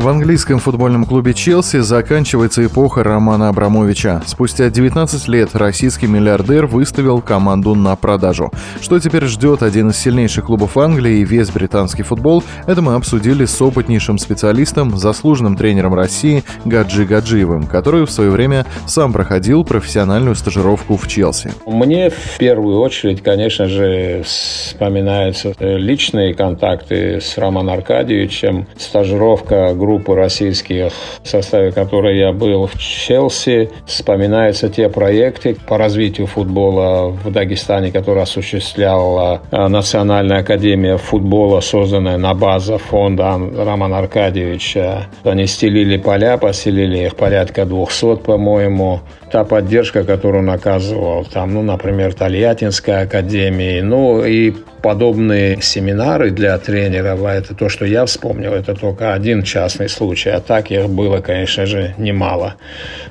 В английском футбольном клубе Челси заканчивается эпоха Романа Абрамовича. Спустя 19 лет российский миллиардер выставил команду на продажу. Что теперь ждет один из сильнейших клубов Англии и весь британский футбол, это мы обсудили с опытнейшим специалистом, заслуженным тренером России Гаджи Гаджиевым, который в свое время сам проходил профессиональную стажировку в Челси. Мне в первую очередь, конечно же, вспоминаются личные контакты с Романом Аркадьевичем, стажировка группы группы российских, в составе которой я был в Челси. Вспоминаются те проекты по развитию футбола в Дагестане, которые осуществляла э, Национальная академия футбола, созданная на базе фонда Романа Аркадьевича. Они стелили поля, поселили их порядка 200, по-моему. Та поддержка, которую он оказывал, там, ну, например, Тольяттинская академия, ну и подобные семинары для тренеров, а это то, что я вспомнил, это только один частный случай, а так их было, конечно же, немало.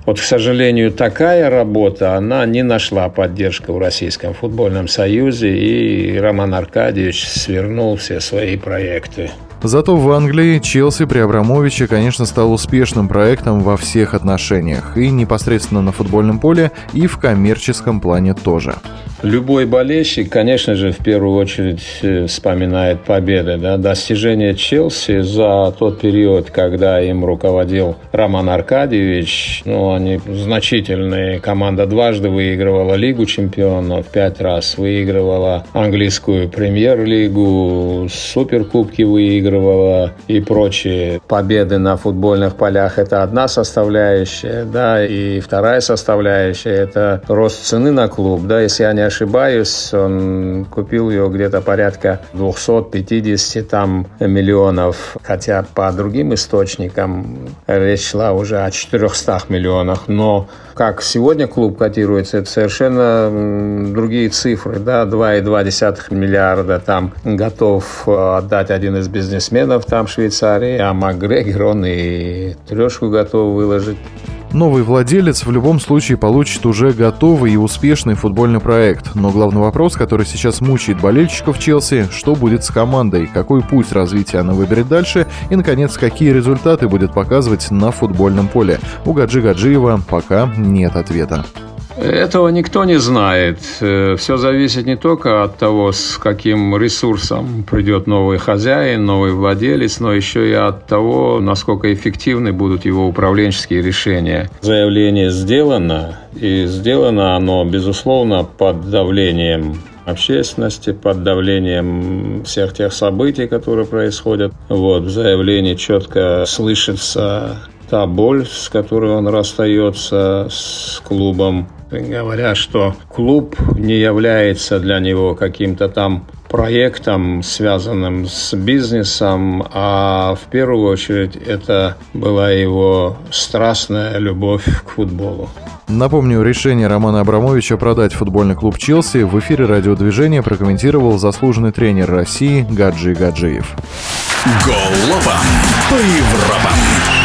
Вот, к сожалению, такая работа, она не нашла поддержки в Российском футбольном союзе, и Роман Аркадьевич свернул все свои проекты. Зато в Англии Челси при Абрамовиче, конечно, стал успешным проектом во всех отношениях, и непосредственно на футбольном поле, и в коммерческом плане тоже. Любой болельщик, конечно же, в первую очередь э, вспоминает победы. Да? Достижения Челси за тот период, когда им руководил Роман Аркадьевич, ну, они значительные. Команда дважды выигрывала Лигу чемпионов, пять раз выигрывала английскую премьер-лигу, суперкубки выигрывала и прочие. Победы на футбольных полях – это одна составляющая, да, и вторая составляющая – это рост цены на клуб, да, если я не ошибаюсь, он купил ее где-то порядка 250 там миллионов, хотя по другим источникам речь шла уже о 400 миллионах, но как сегодня клуб котируется, это совершенно другие цифры, да, 2,2 миллиарда там готов э, отдать один из бизнесменов там в Швейцарии, а Макгрегор, он и трешку готов выложить. Новый владелец в любом случае получит уже готовый и успешный футбольный проект. Но главный вопрос, который сейчас мучает болельщиков Челси, что будет с командой, какой путь развития она выберет дальше и, наконец, какие результаты будет показывать на футбольном поле. У Гаджи Гаджиева пока нет ответа. Этого никто не знает. Э, Все зависит не только от того, с каким ресурсом придет новый хозяин, новый владелец, но еще и от того, насколько эффективны будут его управленческие решения. Заявление сделано, и сделано оно, безусловно, под давлением общественности, под давлением всех тех событий, которые происходят. Вот, в заявлении четко слышится та боль, с которой он расстается с клубом, говоря, что клуб не является для него каким-то там проектом, связанным с бизнесом, а в первую очередь это была его страстная любовь к футболу. Напомню, решение Романа Абрамовича продать футбольный клуб «Челси» в эфире радиодвижения прокомментировал заслуженный тренер России Гаджи Гаджиев. Голова по Европам.